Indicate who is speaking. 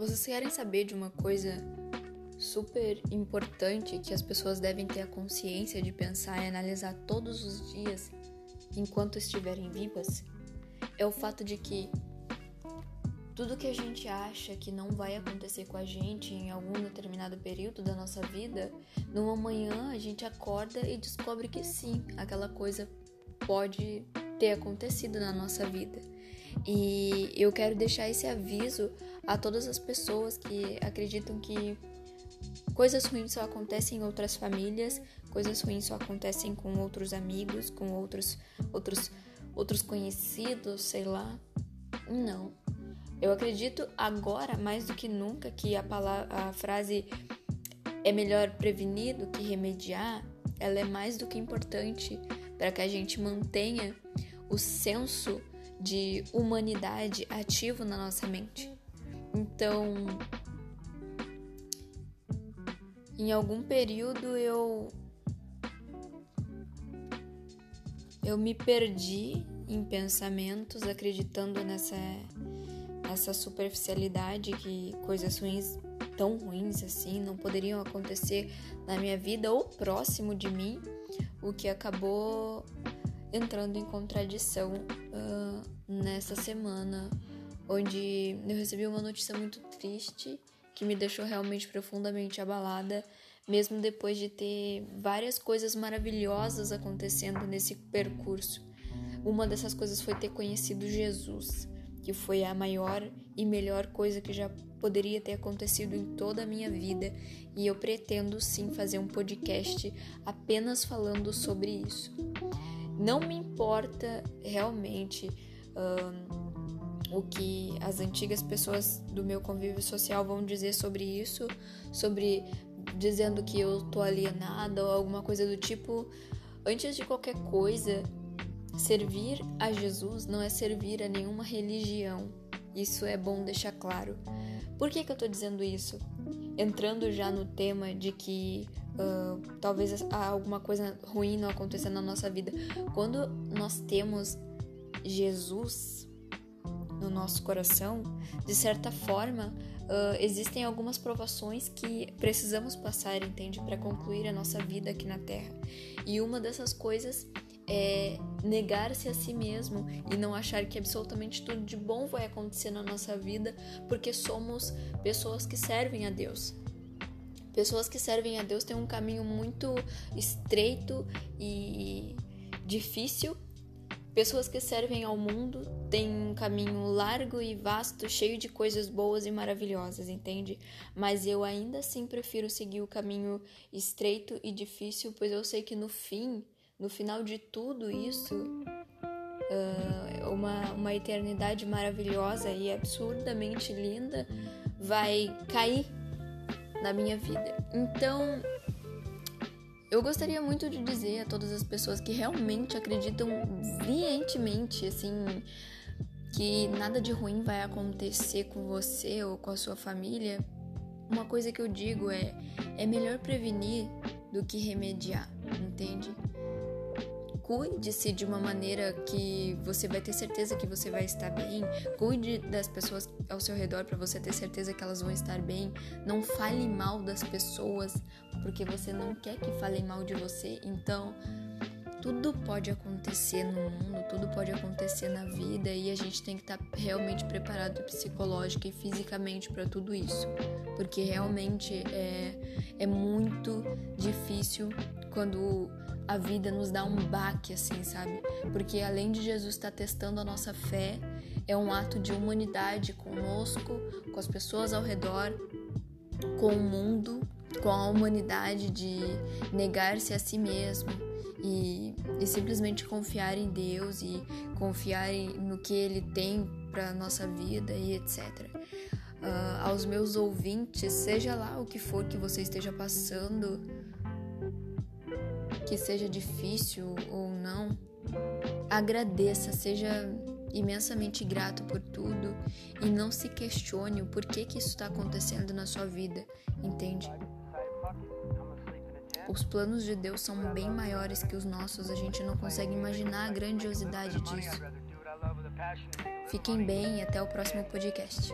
Speaker 1: Vocês querem saber de uma coisa super importante que as pessoas devem ter a consciência de pensar e analisar todos os dias enquanto estiverem vivas? É o fato de que tudo que a gente acha que não vai acontecer com a gente em algum determinado período da nossa vida, numa manhã a gente acorda e descobre que sim, aquela coisa pode ter acontecido na nossa vida. E eu quero deixar esse aviso a todas as pessoas que acreditam que coisas ruins só acontecem em outras famílias, coisas ruins só acontecem com outros amigos, com outros outros outros conhecidos, sei lá. Não. Eu acredito agora mais do que nunca que a palavra, a frase é melhor prevenir do que remediar, ela é mais do que importante para que a gente mantenha o senso de humanidade ativo na nossa mente. Então, em algum período eu eu me perdi em pensamentos acreditando nessa essa superficialidade que coisas ruins tão ruins assim não poderiam acontecer na minha vida ou próximo de mim, o que acabou entrando em contradição uh, nessa semana, onde eu recebi uma notícia muito triste que me deixou realmente profundamente abalada, mesmo depois de ter várias coisas maravilhosas acontecendo nesse percurso. Uma dessas coisas foi ter conhecido Jesus, que foi a maior e melhor coisa que já poderia ter acontecido em toda a minha vida, e eu pretendo sim fazer um podcast apenas falando sobre isso. Não me importa realmente o que as antigas pessoas do meu convívio social vão dizer sobre isso, sobre dizendo que eu tô alienada ou alguma coisa do tipo. Antes de qualquer coisa, servir a Jesus não é servir a nenhuma religião. Isso é bom deixar claro. Por que, que eu tô dizendo isso? Entrando já no tema de que uh, talvez alguma coisa ruim não aconteça na nossa vida. Quando nós temos Jesus no nosso coração, de certa forma, uh, existem algumas provações que precisamos passar, entende, para concluir a nossa vida aqui na Terra. E uma dessas coisas é negar-se a si mesmo e não achar que absolutamente tudo de bom vai acontecer na nossa vida, porque somos pessoas que servem a Deus. Pessoas que servem a Deus têm um caminho muito estreito e difícil. Pessoas que servem ao mundo têm um caminho largo e vasto, cheio de coisas boas e maravilhosas, entende? Mas eu ainda assim prefiro seguir o caminho estreito e difícil, pois eu sei que no fim, no final de tudo isso, uh, uma, uma eternidade maravilhosa e absurdamente linda vai cair na minha vida. Então, eu gostaria muito de dizer a todas as pessoas que realmente acreditam veementemente, assim, que nada de ruim vai acontecer com você ou com a sua família. Uma coisa que eu digo é: é melhor prevenir do que remediar, entende? Cuide-se de uma maneira que você vai ter certeza que você vai estar bem. Cuide das pessoas ao seu redor para você ter certeza que elas vão estar bem. Não fale mal das pessoas porque você não quer que falem mal de você. Então, tudo pode acontecer no mundo, tudo pode acontecer na vida e a gente tem que estar realmente preparado psicológica e fisicamente para tudo isso, porque realmente é, é muito difícil quando a vida nos dá um baque, assim, sabe? Porque além de Jesus estar testando a nossa fé, é um ato de humanidade conosco, com as pessoas ao redor, com o mundo, com a humanidade de negar-se a si mesmo e, e, simplesmente confiar em Deus e confiar no que Ele tem para nossa vida e etc. Uh, ah, aos meus ouvintes, seja lá o que for que você esteja passando, que seja difícil ou não, agradeça, seja imensamente grato por tudo e não se questione o porquê que isso está acontecendo na sua vida, entende? Os planos de Deus são bem maiores que os nossos, a gente não consegue imaginar a grandiosidade disso. Fiquem bem e até o próximo podcast.